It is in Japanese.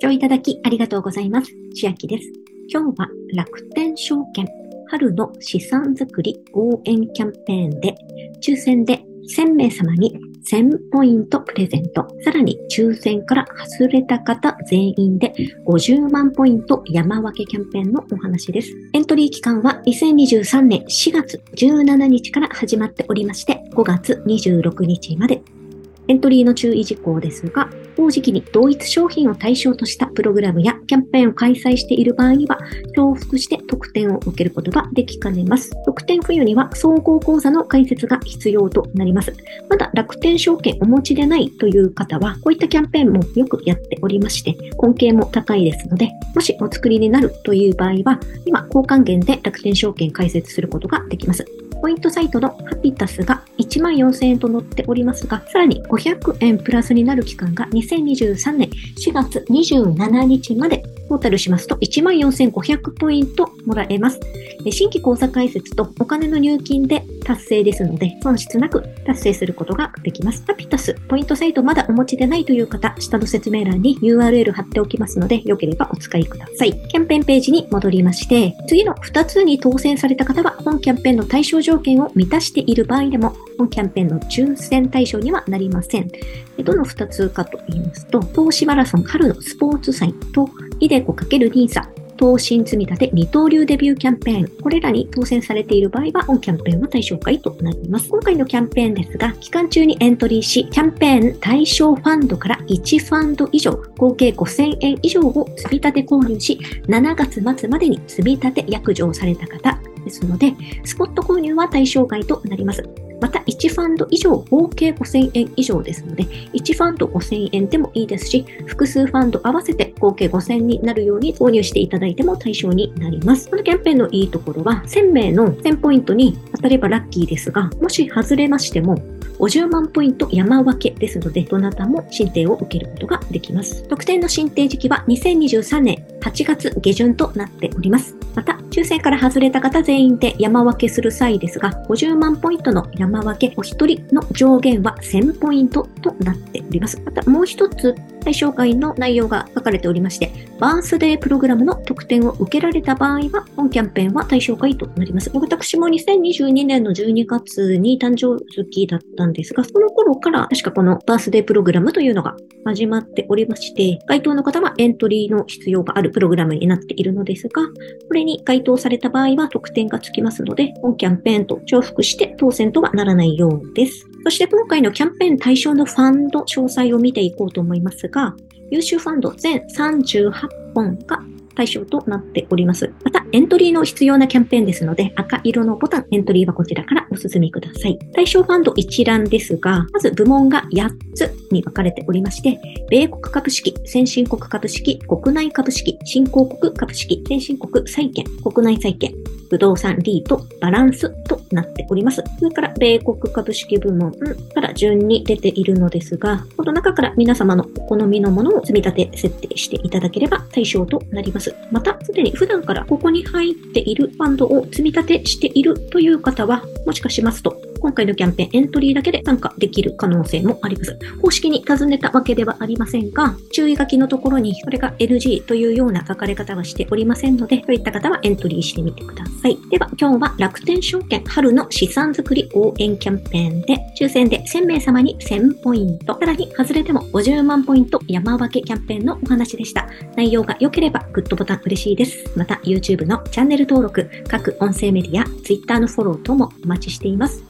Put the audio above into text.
聴いただきありがとうございます。千秋です。今日は楽天証券春の資産づくり応援キャンペーンで抽選で1000名様に1000ポイントプレゼント。さらに抽選から外れた方全員で50万ポイント山分けキャンペーンのお話です。エントリー期間は2023年4月17日から始まっておりまして5月26日までエントリーの注意事項ですが、同時期に同一商品を対象としたプログラムやキャンペーンを開催している場合には、重複して特典を受けることができかねます。特典付与には総合講座の開設が必要となります。まだ楽天証券お持ちでないという方は、こういったキャンペーンもよくやっておりまして、恩恵も高いですので、もしお作りになるという場合は、今、交換券で楽天証券開設することができます。ポイントサイトのハピタスが1万4000円と載っておりますが、さらに500円プラスになる期間が2023年4月27日までトータルしますと14,500ポイントもらえます。新規口座開設とお金の入金で達成ですので、損失なく達成することができます。ハピタス、ポイントサイトまだお持ちでないという方、下の説明欄に URL 貼っておきますので、よければお使いください。キャンペーンページに戻りまして、次の2つに当選された方は、本キャンペーンの対象条件を満たしている場合でも、本キャンペーンの抽選対象にはなりません。どの2つかと言いますと、投資マラソン春のスポーツ祭と、イデコ ×NISA 投信積み立て二刀流デビューキャンペーン。これらに当選されている場合は、本キャンペーンは対象外となります。今回のキャンペーンですが、期間中にエントリーし、キャンペーン対象ファンドから1ファンド以上、合計5000円以上を積み立て購入し、7月末までに積み立て約定された方ですので、スポット購入は対象外となります。また、1ファンド以上、合計5000円以上ですので、1ファンド5000円でもいいですし、複数ファンド合わせて合計5000になるように購入していただいても対象になります。このキャンペーンのいいところは、1000名の1000ポイントに当たればラッキーですが、もし外れましても、50万ポイント山分けですので、どなたも申請を受けることができます。特典の申請時期は2023年8月下旬となっております。また、抽選から外れた方全員で山分けする際ですが、50万ポイントの山分けお一人の上限は1000ポイントとなっております。また、もう一つ対象外の内容が書かれておりまして、バースデープログラムの特典を受けられた場合は、本キャンペーンは対象外となります。私も2022年の12月に誕生月だったんですが、その頃から確かこのバースデープログラムというのが始まっておりまして、該当の方はエントリーの必要があるプログラムになっているのですが、これに該当された場合は特典がつきますので、本キャンペーンと重複して当選とはならないようです。そして今回のキャンペーン対象のファンド詳細を見ていこうと思いますが、優秀ファンド全38本が対象となっております。また、エントリーの必要なキャンペーンですので、赤色のボタン、エントリーはこちらからお進みください。対象ファンド一覧ですが、まず部門が8つに分かれておりまして、米国株式、先進国株式、国内株式、新興国株式、先進国債券、国内債券、不動産リート、バランスとなっております。それから、米国株式部門から順に出ているのですが、この中から皆様のお好みのものを積み立て設定していただければ対象となります。また、すでに普段からここに入っているファンドを積み立てしているという方は、もしかしますと、今回のキャンペーンエントリーだけで参加できる可能性もあります。公式に尋ねたわけではありませんが、注意書きのところにこれが LG というような書かれ方はしておりませんので、そういった方はエントリーしてみてください。では、今日は楽天証券春の資産作り応援キャンペーンで、抽選で1000名様に1000ポイント、さらに外れても50万ポイント山分けキャンペーンのお話でした。内容が良ければグッドボタン嬉しいです。また YouTube のチャンネル登録、各音声メディア、Twitter のフォロー等もお待ちしています。